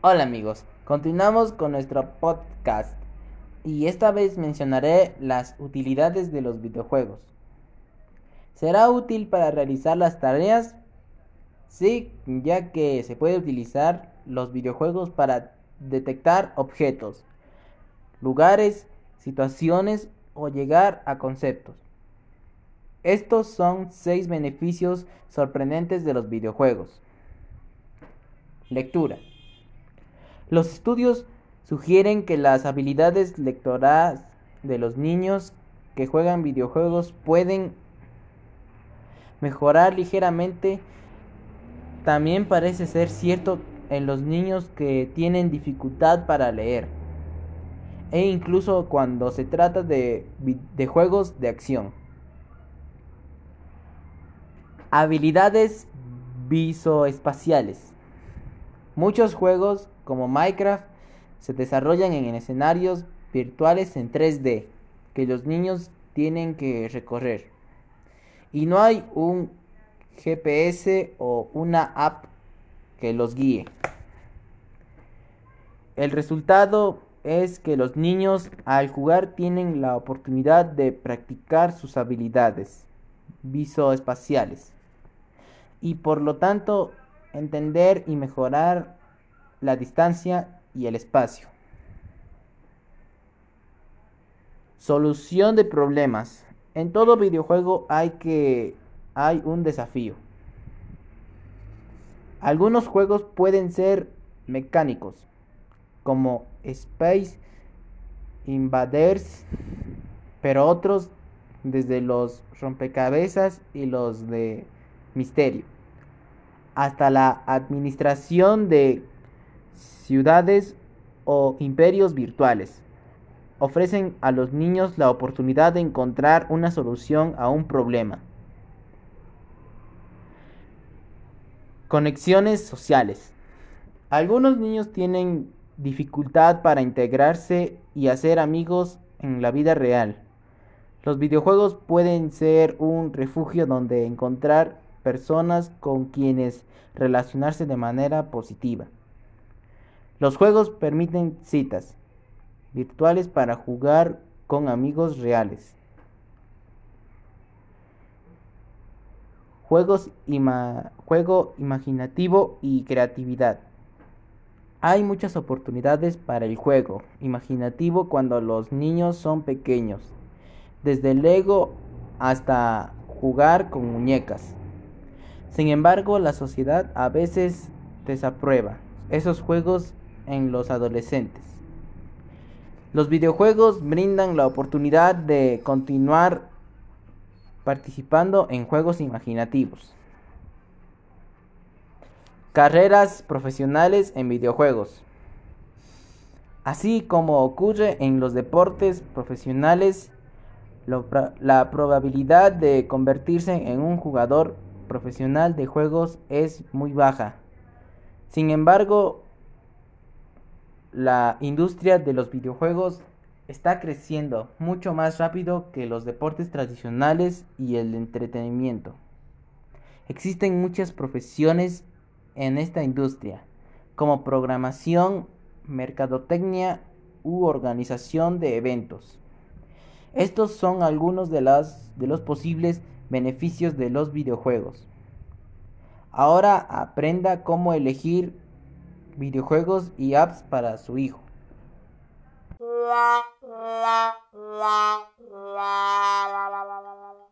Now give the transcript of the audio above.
Hola amigos, continuamos con nuestro podcast y esta vez mencionaré las utilidades de los videojuegos. ¿Será útil para realizar las tareas? Sí, ya que se puede utilizar los videojuegos para detectar objetos, lugares, situaciones o llegar a conceptos. Estos son seis beneficios sorprendentes de los videojuegos. Lectura. Los estudios sugieren que las habilidades lectoras de los niños que juegan videojuegos pueden mejorar ligeramente. También parece ser cierto en los niños que tienen dificultad para leer e incluso cuando se trata de, de juegos de acción. Habilidades visoespaciales. Muchos juegos como Minecraft se desarrollan en escenarios virtuales en 3D que los niños tienen que recorrer. Y no hay un GPS o una app que los guíe. El resultado es que los niños al jugar tienen la oportunidad de practicar sus habilidades visoespaciales y por lo tanto entender y mejorar la distancia y el espacio. Solución de problemas. En todo videojuego hay que hay un desafío. Algunos juegos pueden ser mecánicos, como Space Invaders, pero otros desde los rompecabezas y los de misterio, hasta la administración de ciudades o imperios virtuales. Ofrecen a los niños la oportunidad de encontrar una solución a un problema. Conexiones sociales. Algunos niños tienen dificultad para integrarse y hacer amigos en la vida real. Los videojuegos pueden ser un refugio donde encontrar personas con quienes relacionarse de manera positiva. Los juegos permiten citas virtuales para jugar con amigos reales. Juegos juego imaginativo y creatividad. Hay muchas oportunidades para el juego imaginativo cuando los niños son pequeños, desde Lego hasta jugar con muñecas. Sin embargo, la sociedad a veces desaprueba esos juegos en los adolescentes. Los videojuegos brindan la oportunidad de continuar participando en juegos imaginativos. Carreras profesionales en videojuegos. Así como ocurre en los deportes profesionales, la probabilidad de convertirse en un jugador profesional de juegos es muy baja. Sin embargo, la industria de los videojuegos está creciendo mucho más rápido que los deportes tradicionales y el entretenimiento. Existen muchas profesiones en esta industria, como programación, mercadotecnia u organización de eventos. Estos son algunos de, los posibles beneficios de los videojuegos. Ahora aprenda cómo elegir videojuegos y apps para su hijo.